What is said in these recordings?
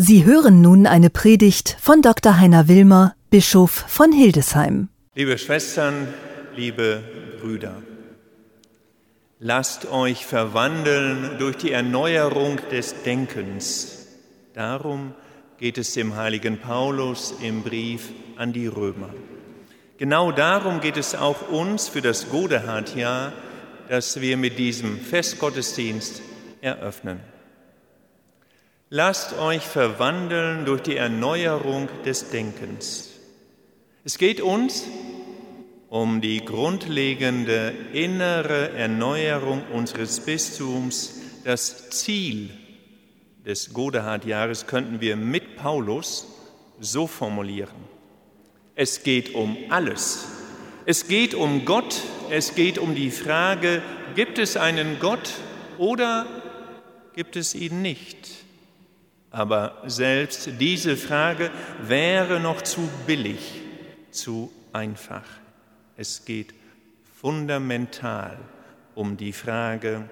Sie hören nun eine Predigt von Dr. Heiner Wilmer, Bischof von Hildesheim. Liebe Schwestern, liebe Brüder, lasst euch verwandeln durch die Erneuerung des Denkens. Darum geht es dem heiligen Paulus im Brief an die Römer. Genau darum geht es auch uns für das Godehard-Jahr, das wir mit diesem Festgottesdienst eröffnen. Lasst euch verwandeln durch die Erneuerung des Denkens. Es geht uns um die grundlegende innere Erneuerung unseres Bistums. Das Ziel des Godehard-Jahres könnten wir mit Paulus so formulieren. Es geht um alles. Es geht um Gott, es geht um die Frage, gibt es einen Gott oder gibt es ihn nicht? Aber selbst diese Frage wäre noch zu billig, zu einfach. Es geht fundamental um die Frage,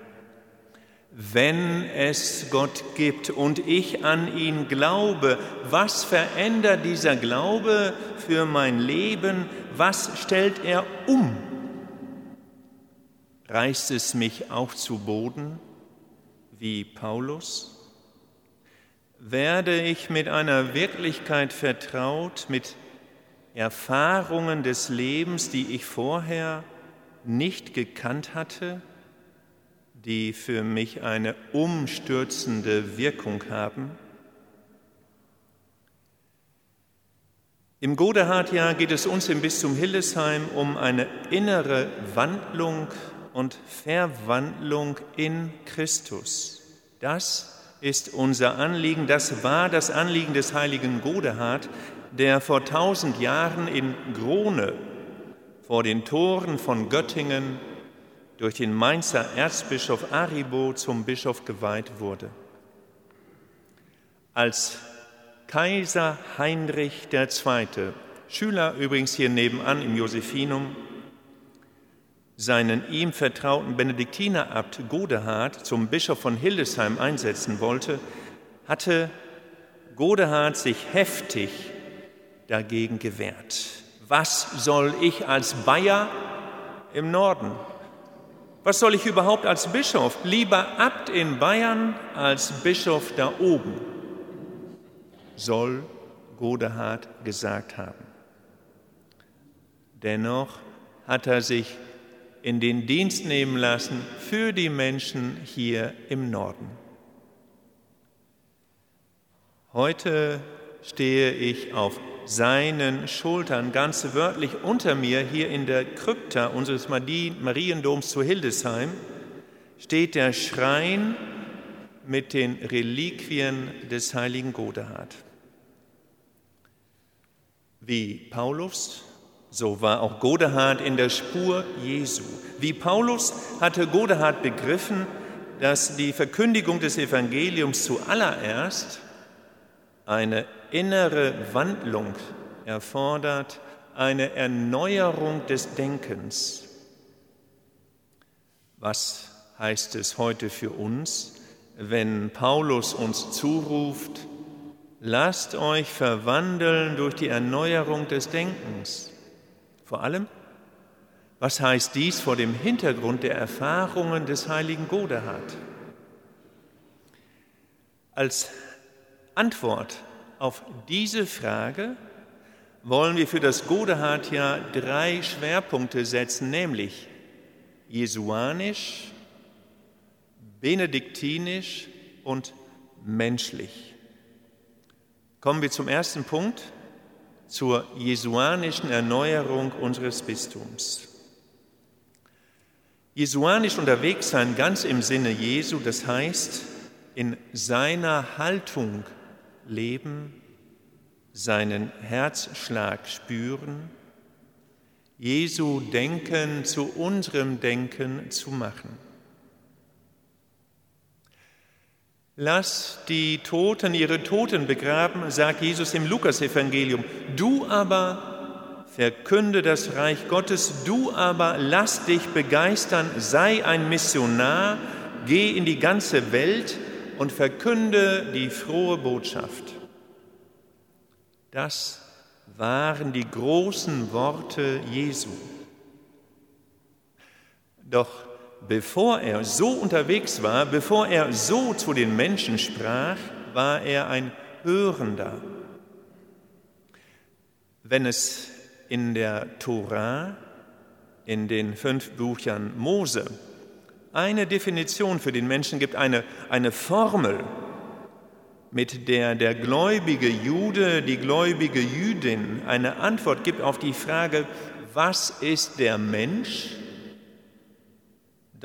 wenn es Gott gibt und ich an ihn glaube, was verändert dieser Glaube für mein Leben? Was stellt er um? Reißt es mich auch zu Boden wie Paulus? Werde ich mit einer Wirklichkeit vertraut, mit Erfahrungen des Lebens, die ich vorher nicht gekannt hatte, die für mich eine umstürzende Wirkung haben? Im Godehard-Jahr geht es uns im Bistum Hildesheim um eine innere Wandlung und Verwandlung in Christus. Das ist unser Anliegen. Das war das Anliegen des heiligen Godehard, der vor tausend Jahren in Grone vor den Toren von Göttingen durch den Mainzer Erzbischof Aribo zum Bischof geweiht wurde. Als Kaiser Heinrich II., Schüler übrigens hier nebenan im Josephinum, seinen ihm vertrauten Benediktiner-Abt Godehard zum Bischof von Hildesheim einsetzen wollte, hatte Godehard sich heftig dagegen gewehrt. Was soll ich als Bayer im Norden? Was soll ich überhaupt als Bischof? Lieber Abt in Bayern als Bischof da oben, soll Godehard gesagt haben. Dennoch hat er sich in den Dienst nehmen lassen für die Menschen hier im Norden. Heute stehe ich auf seinen Schultern, ganz wörtlich unter mir, hier in der Krypta unseres Mariendoms zu Hildesheim, steht der Schrein mit den Reliquien des heiligen Godehard. Wie Paulus so war auch Godehard in der Spur Jesu. Wie Paulus hatte Godehard begriffen, dass die Verkündigung des Evangeliums zuallererst eine innere Wandlung erfordert, eine Erneuerung des Denkens. Was heißt es heute für uns, wenn Paulus uns zuruft, lasst euch verwandeln durch die Erneuerung des Denkens? Vor allem, was heißt dies vor dem Hintergrund der Erfahrungen des heiligen Godehard? Als Antwort auf diese Frage wollen wir für das Godehard-Jahr drei Schwerpunkte setzen, nämlich jesuanisch, benediktinisch und menschlich. Kommen wir zum ersten Punkt, zur jesuanischen Erneuerung unseres Bistums. Jesuanisch unterwegs sein, ganz im Sinne Jesu, das heißt, in seiner Haltung leben, seinen Herzschlag spüren, Jesu Denken zu unserem Denken zu machen. Lass die Toten ihre Toten begraben, sagt Jesus im Lukasevangelium. Du aber verkünde das Reich Gottes, du aber lass dich begeistern, sei ein Missionar, geh in die ganze Welt und verkünde die frohe Botschaft. Das waren die großen Worte Jesu. Doch bevor er so unterwegs war, bevor er so zu den Menschen sprach, war er ein Hörender. Wenn es in der Tora, in den fünf Büchern Mose, eine Definition für den Menschen gibt, eine, eine Formel, mit der der gläubige Jude, die gläubige Jüdin eine Antwort gibt auf die Frage, was ist der Mensch?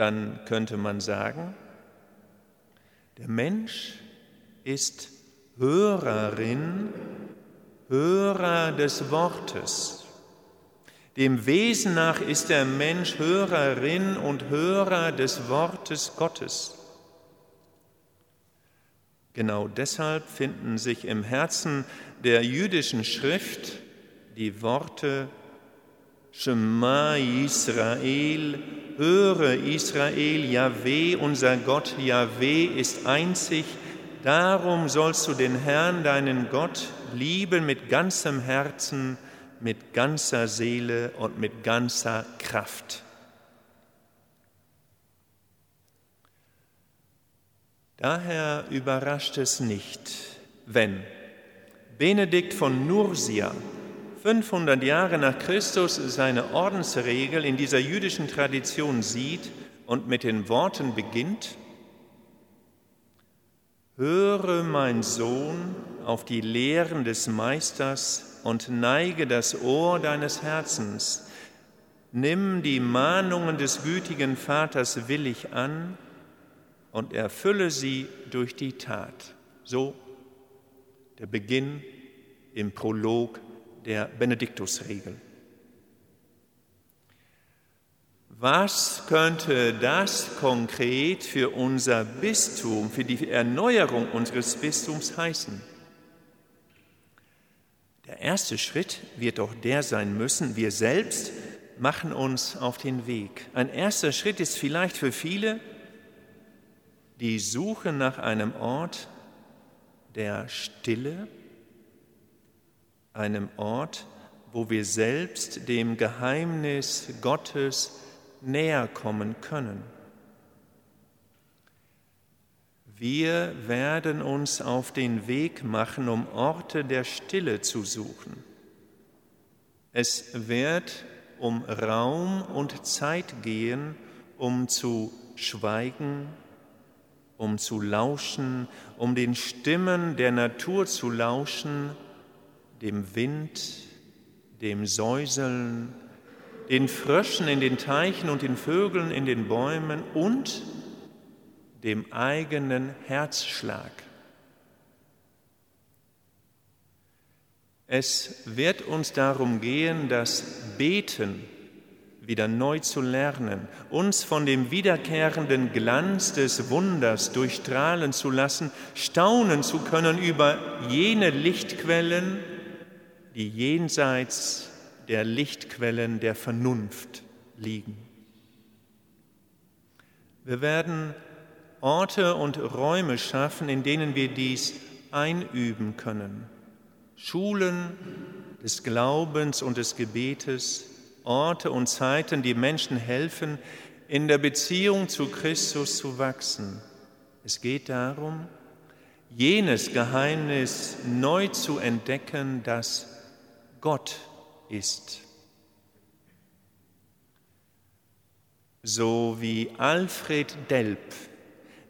Dann könnte man sagen, der Mensch ist Hörerin, Hörer des Wortes. Dem Wesen nach ist der Mensch Hörerin und Hörer des Wortes Gottes. Genau deshalb finden sich im Herzen der jüdischen Schrift die Worte Shema Israel, höre Israel, Yahweh, unser Gott, Yahweh ist einzig, darum sollst du den Herrn, deinen Gott, lieben mit ganzem Herzen, mit ganzer Seele und mit ganzer Kraft. Daher überrascht es nicht, wenn Benedikt von Nursia 500 Jahre nach Christus seine Ordensregel in dieser jüdischen Tradition sieht und mit den Worten beginnt, Höre, mein Sohn, auf die Lehren des Meisters und neige das Ohr deines Herzens. Nimm die Mahnungen des gütigen Vaters willig an und erfülle sie durch die Tat. So der Beginn im Prolog der Benediktusregel. Was könnte das konkret für unser Bistum, für die Erneuerung unseres Bistums heißen? Der erste Schritt wird doch der sein müssen, wir selbst machen uns auf den Weg. Ein erster Schritt ist vielleicht für viele die Suche nach einem Ort der Stille, einem Ort, wo wir selbst dem Geheimnis Gottes näher kommen können. Wir werden uns auf den Weg machen, um Orte der Stille zu suchen. Es wird um Raum und Zeit gehen, um zu schweigen, um zu lauschen, um den Stimmen der Natur zu lauschen, dem Wind, dem Säuseln, den Fröschen in den Teichen und den Vögeln in den Bäumen und dem eigenen Herzschlag. Es wird uns darum gehen, das Beten wieder neu zu lernen, uns von dem wiederkehrenden Glanz des Wunders durchstrahlen zu lassen, staunen zu können über jene Lichtquellen, die jenseits der Lichtquellen der Vernunft liegen. Wir werden Orte und Räume schaffen, in denen wir dies einüben können. Schulen des Glaubens und des Gebetes, Orte und Zeiten, die Menschen helfen, in der Beziehung zu Christus zu wachsen. Es geht darum, jenes Geheimnis neu zu entdecken, das Gott ist. So wie Alfred Delp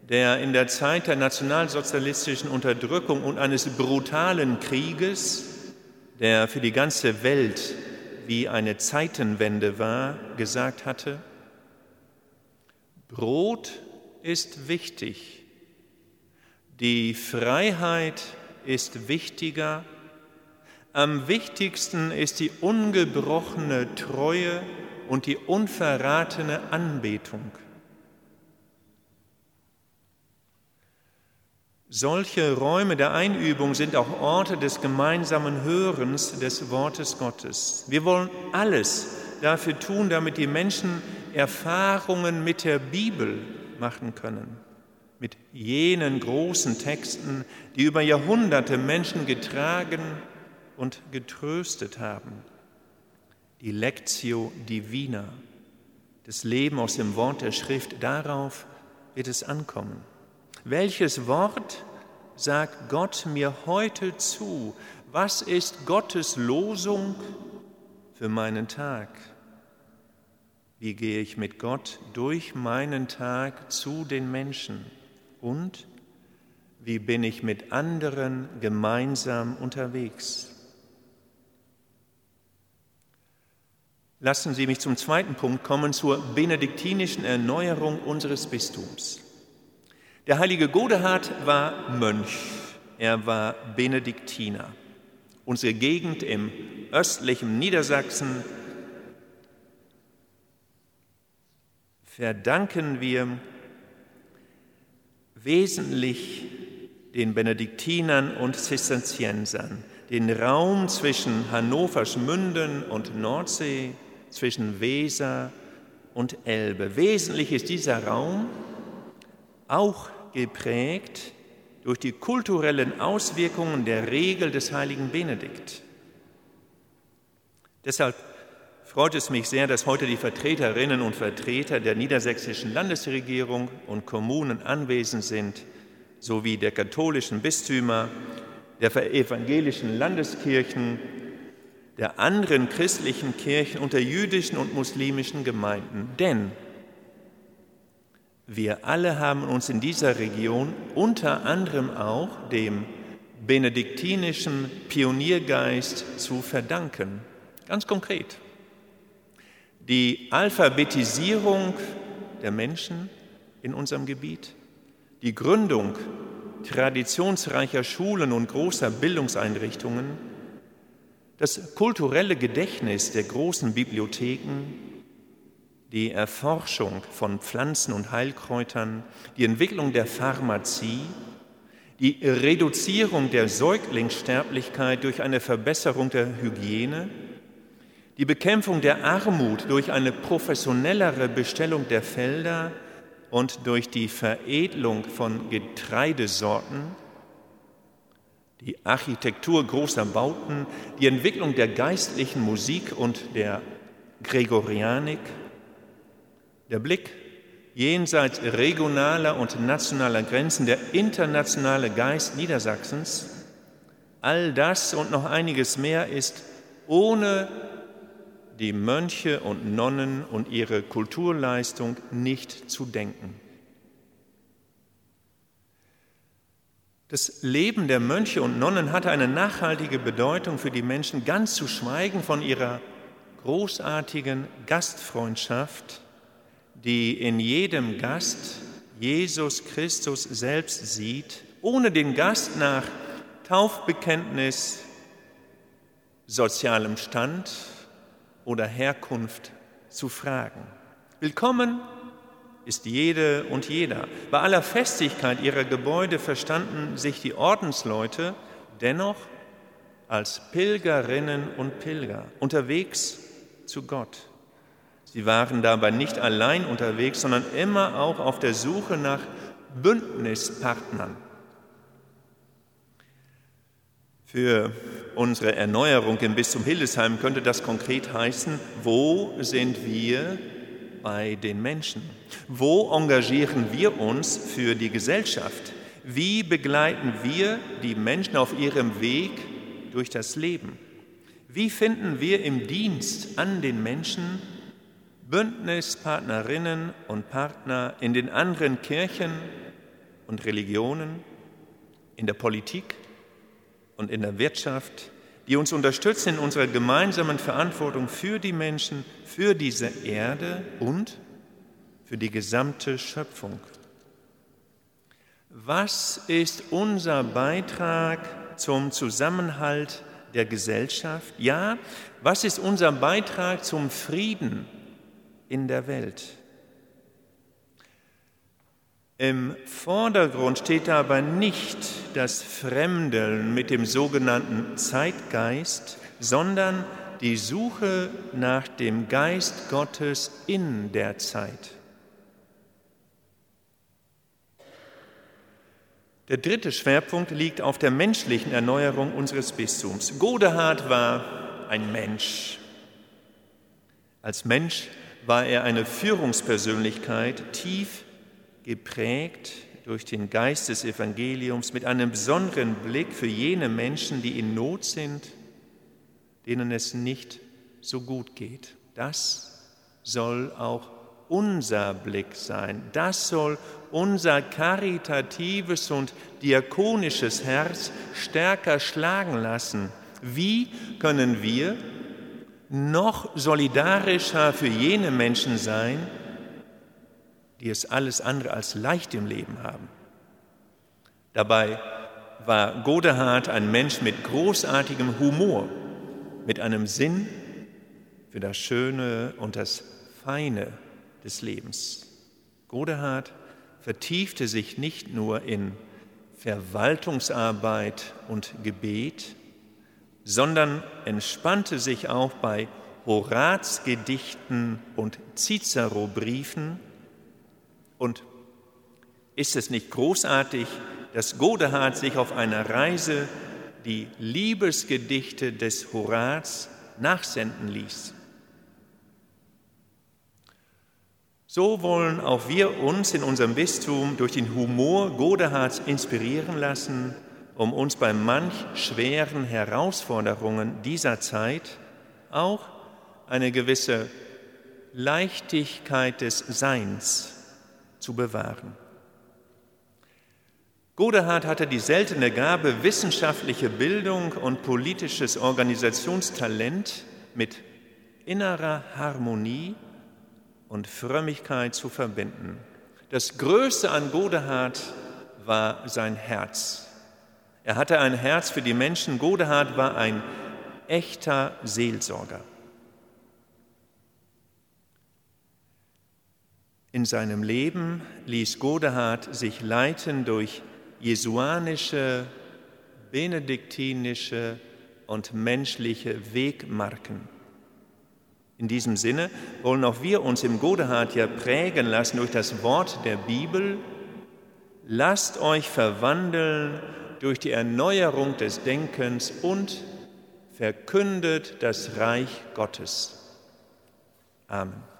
der in der Zeit der nationalsozialistischen Unterdrückung und eines brutalen Krieges, der für die ganze Welt wie eine Zeitenwende war, gesagt hatte, Brot ist wichtig, die Freiheit ist wichtiger, am wichtigsten ist die ungebrochene Treue und die unverratene Anbetung. Solche Räume der Einübung sind auch Orte des gemeinsamen Hörens des Wortes Gottes. Wir wollen alles dafür tun, damit die Menschen Erfahrungen mit der Bibel machen können, mit jenen großen Texten, die über Jahrhunderte Menschen getragen und getröstet haben. Die Lectio Divina, das Leben aus dem Wort der Schrift, darauf wird es ankommen. Welches Wort sagt Gott mir heute zu? Was ist Gottes Losung für meinen Tag? Wie gehe ich mit Gott durch meinen Tag zu den Menschen? Und wie bin ich mit anderen gemeinsam unterwegs? Lassen Sie mich zum zweiten Punkt kommen, zur benediktinischen Erneuerung unseres Bistums. Der heilige Godehard war Mönch, er war Benediktiner. Unsere Gegend im östlichen Niedersachsen verdanken wir wesentlich den Benediktinern und Zisterziensern, den Raum zwischen Hannovers Münden und Nordsee, zwischen Weser und Elbe. Wesentlich ist dieser Raum auch geprägt durch die kulturellen Auswirkungen der Regel des heiligen Benedikt. Deshalb freut es mich sehr, dass heute die Vertreterinnen und Vertreter der niedersächsischen Landesregierung und Kommunen anwesend sind, sowie der katholischen Bistümer, der evangelischen Landeskirchen, der anderen christlichen Kirchen und der jüdischen und muslimischen Gemeinden. Denn wir alle haben uns in dieser Region unter anderem auch dem benediktinischen Pioniergeist zu verdanken. Ganz konkret. Die Alphabetisierung der Menschen in unserem Gebiet, die Gründung traditionsreicher Schulen und großer Bildungseinrichtungen, das kulturelle Gedächtnis der großen Bibliotheken, die Erforschung von Pflanzen und Heilkräutern, die Entwicklung der Pharmazie, die Reduzierung der Säuglingssterblichkeit durch eine Verbesserung der Hygiene, die Bekämpfung der Armut durch eine professionellere Bestellung der Felder und durch die Veredelung von Getreidesorten, die Architektur großer Bauten, die Entwicklung der geistlichen Musik und der Gregorianik, der Blick jenseits regionaler und nationaler Grenzen, der internationale Geist Niedersachsens, all das und noch einiges mehr ist ohne die Mönche und Nonnen und ihre Kulturleistung nicht zu denken. Das Leben der Mönche und Nonnen hatte eine nachhaltige Bedeutung für die Menschen, ganz zu schweigen von ihrer großartigen Gastfreundschaft die in jedem Gast Jesus Christus selbst sieht, ohne den Gast nach Taufbekenntnis, sozialem Stand oder Herkunft zu fragen. Willkommen ist jede und jeder. Bei aller Festigkeit ihrer Gebäude verstanden sich die Ordensleute dennoch als Pilgerinnen und Pilger unterwegs zu Gott. Sie waren dabei nicht allein unterwegs, sondern immer auch auf der Suche nach Bündnispartnern. Für unsere Erneuerung im Bistum Hildesheim könnte das konkret heißen, wo sind wir bei den Menschen? Wo engagieren wir uns für die Gesellschaft? Wie begleiten wir die Menschen auf ihrem Weg durch das Leben? Wie finden wir im Dienst an den Menschen Bündnispartnerinnen und Partner in den anderen Kirchen und Religionen, in der Politik und in der Wirtschaft, die uns unterstützen in unserer gemeinsamen Verantwortung für die Menschen, für diese Erde und für die gesamte Schöpfung. Was ist unser Beitrag zum Zusammenhalt der Gesellschaft? Ja, was ist unser Beitrag zum Frieden in der Welt. Im Vordergrund steht aber nicht das Fremdeln mit dem sogenannten Zeitgeist, sondern die Suche nach dem Geist Gottes in der Zeit. Der dritte Schwerpunkt liegt auf der menschlichen Erneuerung unseres Bistums. Godehard war ein Mensch. Als Mensch war er eine Führungspersönlichkeit, tief geprägt durch den Geist des Evangeliums, mit einem besonderen Blick für jene Menschen, die in Not sind, denen es nicht so gut geht. Das soll auch unser Blick sein. Das soll unser karitatives und diakonisches Herz stärker schlagen lassen. Wie können wir noch solidarischer für jene Menschen sein, die es alles andere als leicht im Leben haben? Dabei war Godehard ein Mensch mit großartigem Humor, mit einem Sinn für das Schöne und das Feine des Lebens. Godehard vertiefte sich nicht nur in Verwaltungsarbeit und Gebet, sondern entspannte sich auch bei Horazgedichten und Cicero-Briefen. Und ist es nicht großartig, dass Godehard sich auf einer Reise die Liebesgedichte des Horaz nachsenden ließ? So wollen auch wir uns in unserem Bistum durch den Humor Godehards inspirieren lassen, um uns bei manch schweren Herausforderungen dieser Zeit auch eine gewisse Leichtigkeit des Seins zu bewahren. Godehard hatte die seltene Gabe, wissenschaftliche Bildung und politisches Organisationstalent mit innerer Harmonie und Frömmigkeit zu verbinden. Das Größte an Godehard war sein Herz. Er hatte ein Herz für die Menschen. Godehard war ein echter Seelsorger. In seinem Leben ließ Godehard sich leiten durch jesuanische, benediktinische und menschliche Wegmarken. In diesem Sinne wollen auch wir uns im Godehard ja prägen lassen durch das Wort der Bibel. Lasst euch verwandeln durch die Erneuerung des Denkens und verkündet das Reich Gottes. Amen.